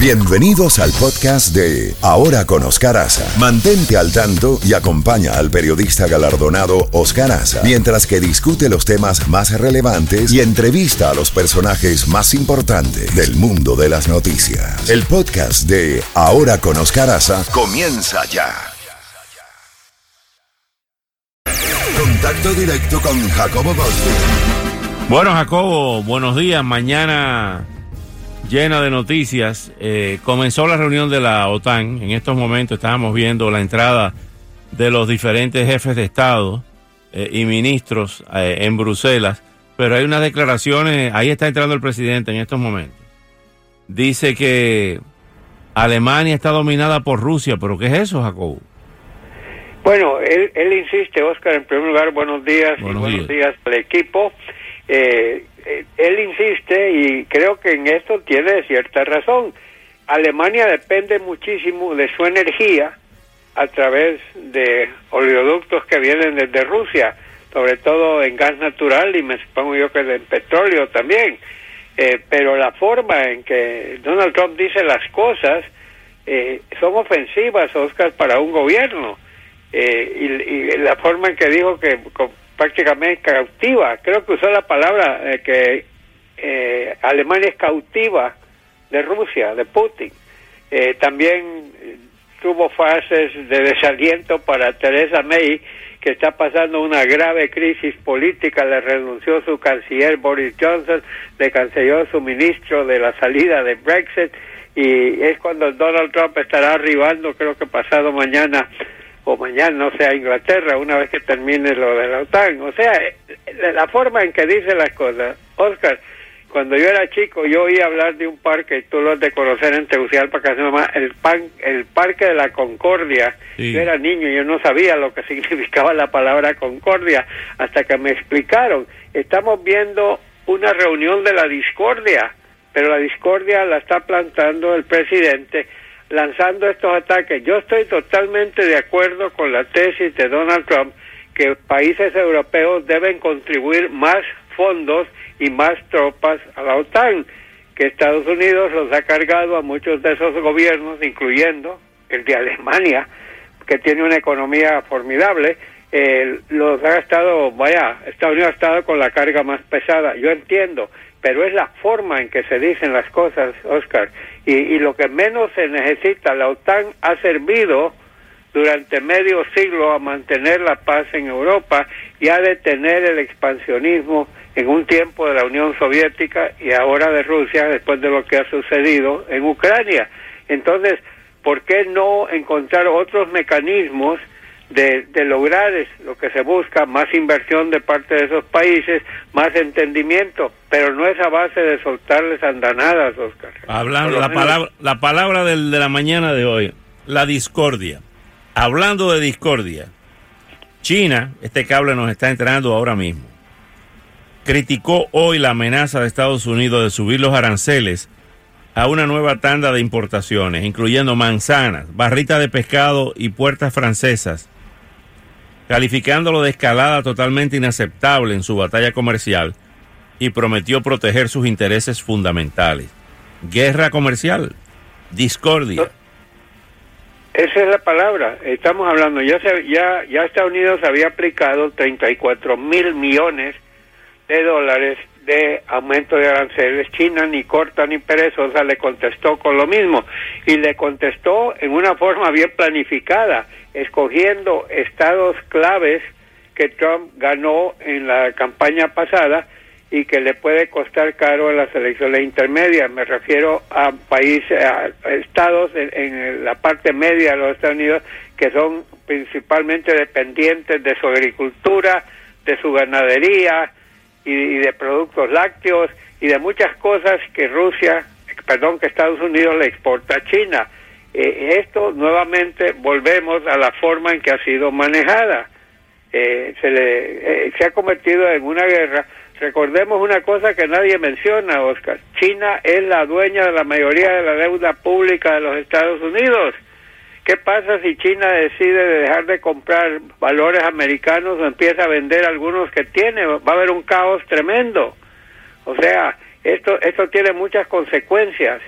Bienvenidos al podcast de Ahora con Oscar Aza. Mantente al tanto y acompaña al periodista galardonado Oscar Aza mientras que discute los temas más relevantes y entrevista a los personajes más importantes del mundo de las noticias. El podcast de Ahora con Oscar Aza comienza ya. Contacto directo con Jacobo Goldstein. Bueno, Jacobo, buenos días. Mañana llena de noticias. Eh, comenzó la reunión de la OTAN. En estos momentos estábamos viendo la entrada de los diferentes jefes de Estado eh, y ministros eh, en Bruselas. Pero hay unas declaraciones, ahí está entrando el presidente en estos momentos. Dice que Alemania está dominada por Rusia, pero ¿qué es eso, Jacobo? Bueno, él, él insiste, Oscar, en primer lugar, buenos días Buenos y buenos días. días al equipo. Eh, él insiste y creo que en esto tiene cierta razón. Alemania depende muchísimo de su energía a través de oleoductos que vienen desde Rusia, sobre todo en gas natural y me supongo yo que en petróleo también. Eh, pero la forma en que Donald Trump dice las cosas eh, son ofensivas, Oscar, para un gobierno. Eh, y, la forma en que dijo que prácticamente cautiva, creo que usó la palabra eh, que eh, Alemania es cautiva de Rusia, de Putin. Eh, también eh, tuvo fases de desaliento para Theresa May, que está pasando una grave crisis política, le renunció su canciller Boris Johnson, le canceló su ministro de la salida de Brexit. Y es cuando Donald Trump estará arribando, creo que pasado mañana o mañana, no sé, a Inglaterra, una vez que termine lo de la OTAN. O sea, eh, la forma en que dice las cosas. Oscar, cuando yo era chico, yo oí hablar de un parque, y tú lo has de conocer en Tegucigalpa, que se llama el, pan, el Parque de la Concordia. Sí. Yo era niño, yo no sabía lo que significaba la palabra concordia, hasta que me explicaron. Estamos viendo una reunión de la discordia, pero la discordia la está plantando el presidente lanzando estos ataques. Yo estoy totalmente de acuerdo con la tesis de Donald Trump que países europeos deben contribuir más fondos y más tropas a la OTAN, que Estados Unidos los ha cargado a muchos de esos gobiernos, incluyendo el de Alemania, que tiene una economía formidable, eh, los ha estado, vaya, Estados Unidos ha estado con la carga más pesada, yo entiendo, pero es la forma en que se dicen las cosas, Oscar, y, y lo que menos se necesita, la OTAN ha servido durante medio siglo a mantener la paz en Europa y a detener el expansionismo en un tiempo de la Unión Soviética y ahora de Rusia después de lo que ha sucedido en Ucrania. Entonces, ¿por qué no encontrar otros mecanismos de, de lograr es lo que se busca, más inversión de parte de esos países, más entendimiento, pero no es a base de soltarles andanadas, Oscar. Hablando, la menos- palabra, la palabra del- de la mañana de hoy, la discordia. Hablando de discordia, China, este cable nos está entrando ahora mismo, criticó hoy la amenaza de Estados Unidos de subir los aranceles a una nueva tanda de importaciones, incluyendo manzanas, barritas de pescado y puertas francesas, calificándolo de escalada totalmente inaceptable en su batalla comercial y prometió proteger sus intereses fundamentales. Guerra comercial, discordia. Esa es la palabra. Estamos hablando, ya, se, ya, ya Estados Unidos había aplicado 34 mil millones de dólares de aumento de aranceles. China ni corta ni perezosa le contestó con lo mismo y le contestó en una forma bien planificada, escogiendo estados claves que Trump ganó en la campaña pasada y que le puede costar caro en las elecciones intermedias. Me refiero a países, estados en la parte media de los Estados Unidos que son principalmente dependientes de su agricultura, de su ganadería y, de productos lácteos y de muchas cosas que Rusia, perdón, que Estados Unidos le exporta a China. Eh, esto nuevamente volvemos a la forma en que ha sido manejada. Eh, se, le, eh, se ha convertido en una guerra. Recordemos una cosa que nadie menciona, Oscar. China es la dueña de la mayoría de la deuda pública de los Estados Unidos. ¿Qué pasa si China decide de dejar de comprar valores americanos o empieza a vender algunos que tiene? Va a haber un caos tremendo. O sea, esto esto tiene muchas consecuencias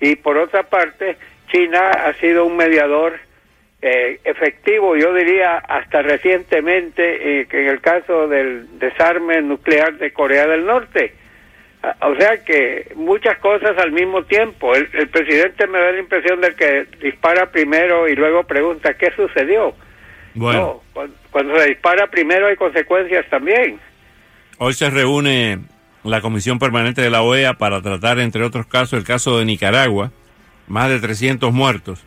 Y por otra parte, China ha sido un mediador eh, efectivo, yo diría hasta recientemente, eh, en el caso del desarme nuclear de Corea del Norte. O sea que muchas cosas al mismo tiempo. El, el presidente me da la impresión de que dispara primero y luego pregunta qué sucedió. Bueno, No, cuando, cuando se dispara primero hay consecuencias también. hoy se reúne la Comisión Permanente de la OEA para tratar, entre otros casos, el caso de Nicaragua, más de 300 muertos.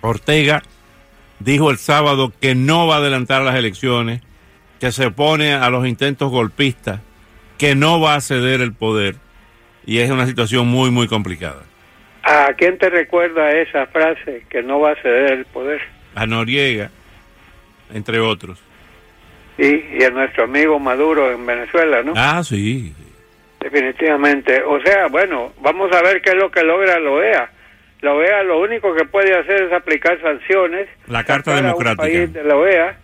Ortega dijo el sábado que no va a adelantar las elecciones, que se opone a los intentos golpistas, que no va a ceder el poder. Y es una situación muy, muy complicada. ¿A quién te recuerda esa frase que no va a ceder el poder? A Noriega, entre otros. Sí, y a nuestro amigo Maduro en Venezuela, ¿no? Ah, sí. Definitivamente. O sea, bueno, vamos a ver qué es lo que logra la OEA. La OEA lo único que puede hacer es aplicar sanciones. La Carta a Democrática. Un país de la OEA.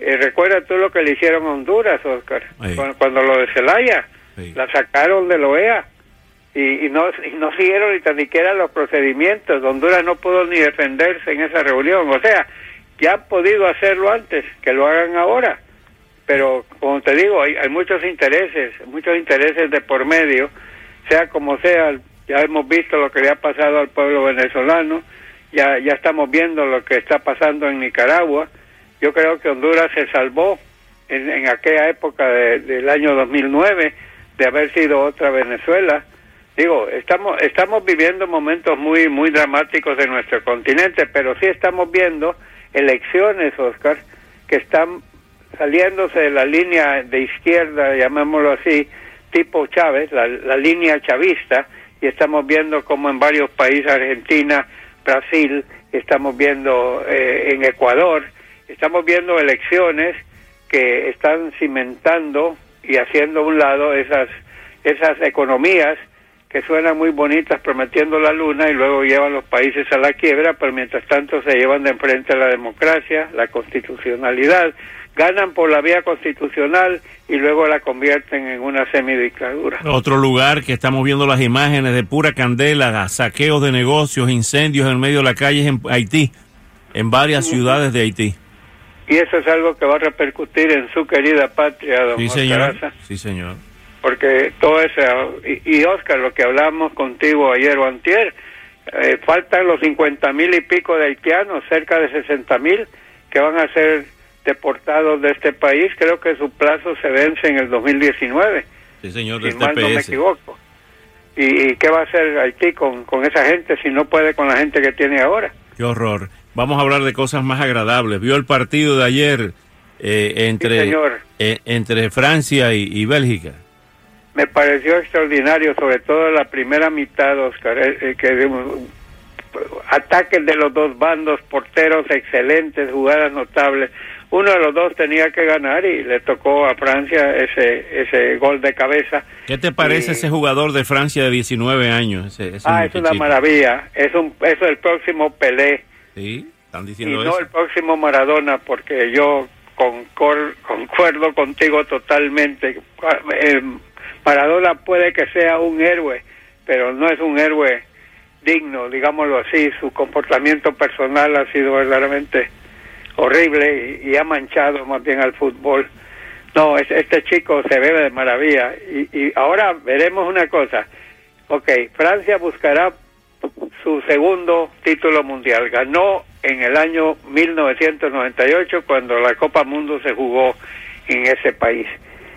Eh, recuerda tú lo que le hicieron a Honduras, Oscar, Sí. cuando, cuando lo de Zelaya. Sí. La sacaron de la OEA. Y, y no, y no siguieron ni tan siquiera los procedimientos. Honduras no pudo ni defenderse en esa reunión. O sea, ya han podido hacerlo antes, que lo hagan ahora. Pero, como te digo, hay, hay muchos intereses, muchos intereses de por medio, sea como sea, ya hemos visto lo que le ha pasado al pueblo venezolano, ya, ya estamos viendo lo que está pasando en Nicaragua. Yo creo que Honduras se salvó en, en aquella época de- del año 2009 de haber sido otra Venezuela. Digo, estamos estamos viviendo momentos muy muy dramáticos en nuestro continente, pero sí estamos viendo elecciones, Oscar, que están saliéndose de la línea de izquierda, llamémoslo así, tipo Chávez, la, la línea chavista, y estamos viendo como en varios países, Argentina, Brasil, estamos viendo eh, en Ecuador, estamos viendo elecciones que están cimentando y haciendo a un lado esas esas economías que suenan muy bonitas prometiendo la luna y luego llevan los países a la quiebra, pero mientras tanto se llevan de enfrente la democracia, la constitucionalidad, ganan por la vía constitucional y luego la convierten en una semidictadura. Otro lugar que estamos viendo las imágenes de pura candela, saqueos de negocios, incendios en medio de la calle es en Haití, en varias ciudades de Haití. Y eso es algo que va a repercutir en su querida patria, don Sí, señor. Sí, señor. porque todo eso, y, y Oscar, lo que hablamos contigo ayer o antier, eh, faltan los 50 mil y pico de haitianos, cerca de 60 mil, que van a ser deportados de este país. Creo que su plazo se vence en el 2019, Sí, señor, si mal no me equivoco. ¿Y, y qué va a hacer Haití con, con esa gente si no puede con la gente que tiene ahora? Qué horror. Vamos a hablar de cosas más agradables. ¿Vio el partido de ayer eh, entre, eh, entre Francia y, y Bélgica? Me pareció extraordinario, sobre todo la primera mitad, Oscar, eh, eh, que ataques de los dos bandos, porteros excelentes, jugadas notables. Uno de los dos tenía que ganar y le tocó a Francia ese ese gol de cabeza. ¿Qué te parece Y- ese jugador de Francia de 19 años? Ese, ese Ah, es una maravilla. Es un es el próximo Pelé Sí, están y diciendo no eso. el próximo Maradona, porque yo concor- concuerdo contigo totalmente. Eh, Maradona puede que sea un héroe, pero no es un héroe digno, digámoslo así. Su comportamiento personal ha sido verdaderamente horrible y, y ha manchado más bien al fútbol. No, es- este chico se ve de maravilla. Y, y ahora veremos una cosa. Ok, Francia buscará su segundo título mundial. Ganó en el año 1998 cuando la Copa Mundo se jugó en ese país.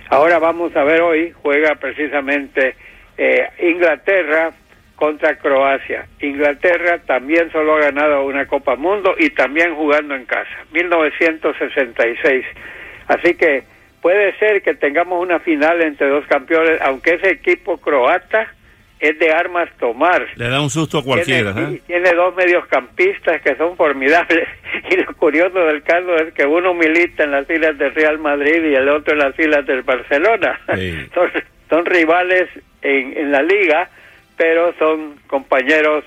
Ahora vamos a ver hoy, juega precisamente eh, Inglaterra contra Croacia. Inglaterra también solo ha ganado una Copa Mundo y también jugando en casa, 1966. Así que puede ser que tengamos una final entre dos campeones, aunque ese equipo croata es de armas tomar. Le da un susto a cualquiera. Tiene, ¿eh? tiene dos mediocampistas que son formidables. Y lo curioso del caso es que uno milita en las filas del Real Madrid y el otro en las filas del Barcelona. Sí. Son, son rivales en, en la liga, pero son compañeros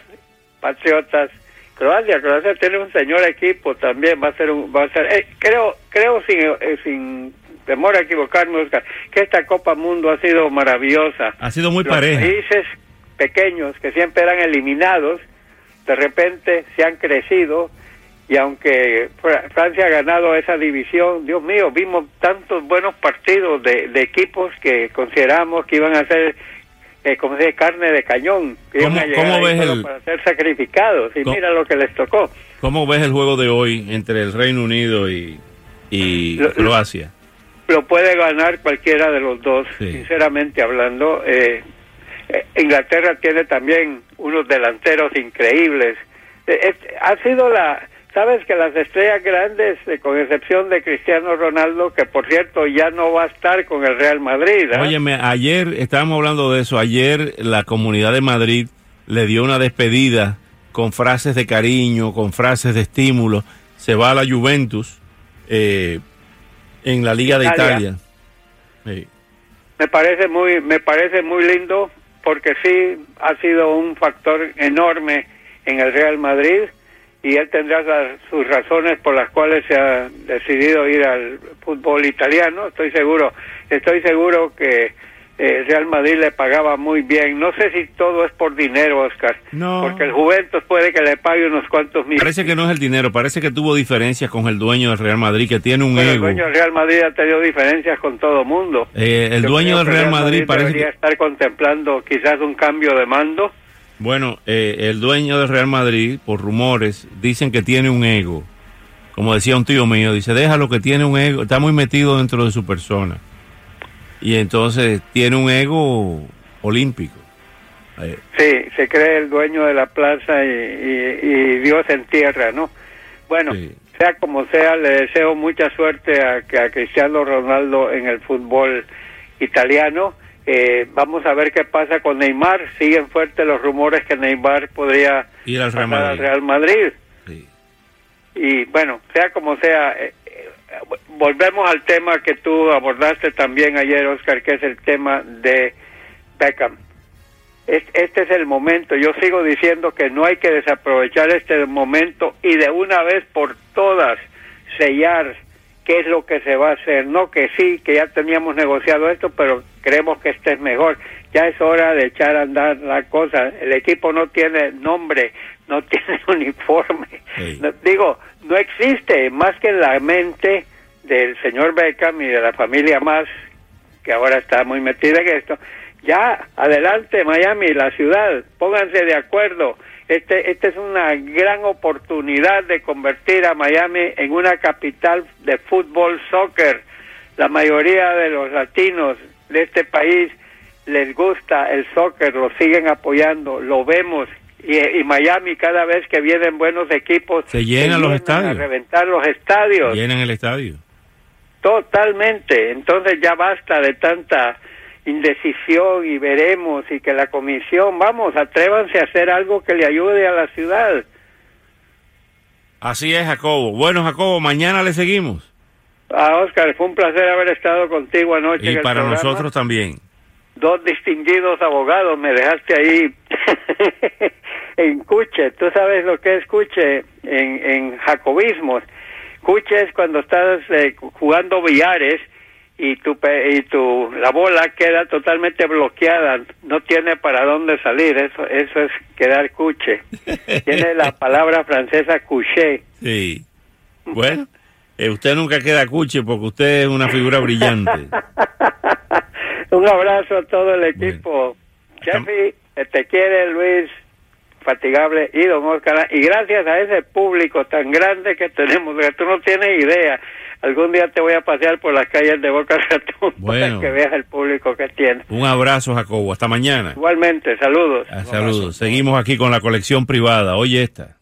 patriotas. Croacia, Croacia tiene un señor equipo también, va a ser un, va a ser, eh, creo, creo sin, eh, sin temor a equivocarme, Oscar, que esta Copa Mundo ha sido maravillosa. Ha sido muy Los pareja. países pequeños que siempre eran eliminados, de repente se han crecido y aunque Francia ha ganado esa división, Dios mío, vimos tantos buenos partidos de, equipos que consideramos que iban a ser, eh, como se dice, carne de cañón, que iban a llegar para ser sacrificados y mira lo que les tocó. ¿Cómo ves el juego de hoy entre el Reino Unido y, y Croacia? Lo puede ganar cualquiera de los dos, sinceramente hablando. Eh, eh, Inglaterra tiene también unos delanteros increíbles. ha sido la Sabes que las estrellas grandes, eh, con excepción de Cristiano Ronaldo, que por cierto ya no va a estar con el Real Madrid. ¿eh? Óyeme, ayer estábamos hablando de eso. Ayer la comunidad de Madrid le dio una despedida con frases de cariño, con frases de estímulo. Se va a la Juventus eh, en la Liga de Italia. Me parece muy, me parece muy lindo porque sí ha sido un factor enorme en el Real Madrid y él tendrá sus razones por las cuales se ha decidido ir al fútbol italiano. Estoy seguro, estoy seguro que eh, Real Madrid le pagaba muy bien. No sé si todo es por dinero, Oscar. No. Porque el Juventus puede que le pague unos cuantos millones. Parece que no es el dinero, parece que tuvo diferencias con el dueño del Real Madrid, que tiene un ego. El dueño del Real Madrid ha tenido diferencias con todo mundo. Eh, el dueño del Real, Madrid, parece que... estar contemplando quizás un cambio de mando bueno, eh, el dueño del Real Madrid, por rumores, dicen que tiene un ego. Como decía un tío mío, dice, déjalo que tiene un ego, está muy metido dentro de su persona. Y entonces tiene un ego olímpico. Eh, sí, se cree el dueño de la plaza y, Dios en tierra, ¿no? Bueno, sea como sea, le deseo mucha suerte a, a Cristiano Ronaldo en el fútbol italiano eh, vamos a ver qué pasa con Neymar. Siguen fuertes los rumores que Neymar podría ir al Real Madrid. Real Madrid. Y bueno, sea como sea, eh, eh, volvemos al tema que tú abordaste también ayer, Oscar, que es el tema de Beckham. Este es el momento. Yo sigo diciendo que no hay que desaprovechar este momento y de una vez por todas sellar qué es lo que se va a hacer. No que sí, que ya teníamos negociado esto, pero creemos que este es mejor. Ya es hora de echar a andar la cosa. El equipo no tiene nombre, no tiene uniforme. digo, no existe más que en la mente del señor Beckham y de la familia más, que ahora está muy metida en esto. Ya, adelante Miami, la ciudad, pónganse de acuerdo este, esta es una gran oportunidad de convertir a Miami en una capital de fútbol, soccer. La mayoría de los latinos de este país les gusta el soccer, lo siguen apoyando, lo vemos. Y, Miami cada vez que vienen buenos equipos se llenan los estadios, a reventar los estadios, llenan el estadio. Totalmente. Entonces ya basta de tanta indecisión y veremos y que la comisión, vamos, atrévanse a hacer algo que le ayude a la ciudad. Así es, Jacobo. Bueno, Jacobo, mañana le seguimos. Ah, Oscar, fue un placer haber estado contigo anoche. Y para nosotros también. Dos distinguidos abogados, me dejaste ahí en Cuche. Tú sabes lo que es Cuche en, en jacobismos. Cuche es cuando estás eh, jugando billares y tu y tu la bola queda totalmente bloqueada, no tiene para dónde salir, eso eso es quedar cuche. tiene la palabra francesa couché. Sí. Bueno, eh, usted nunca queda cuche porque usted es una figura brillante. Un abrazo a todo el equipo. Jeffy, te quiere Luis, fatigable y don Oscar. Y gracias a ese público tan grande que tenemos, que tú no tienes idea algún día te voy a pasear por las calles de Boca Ratón para que veas el público que tiene. Un abrazo, Jacobo. Hasta mañana. Igualmente, saludos. Ah, saludos. Seguimos aquí con la colección privada. Oye esta.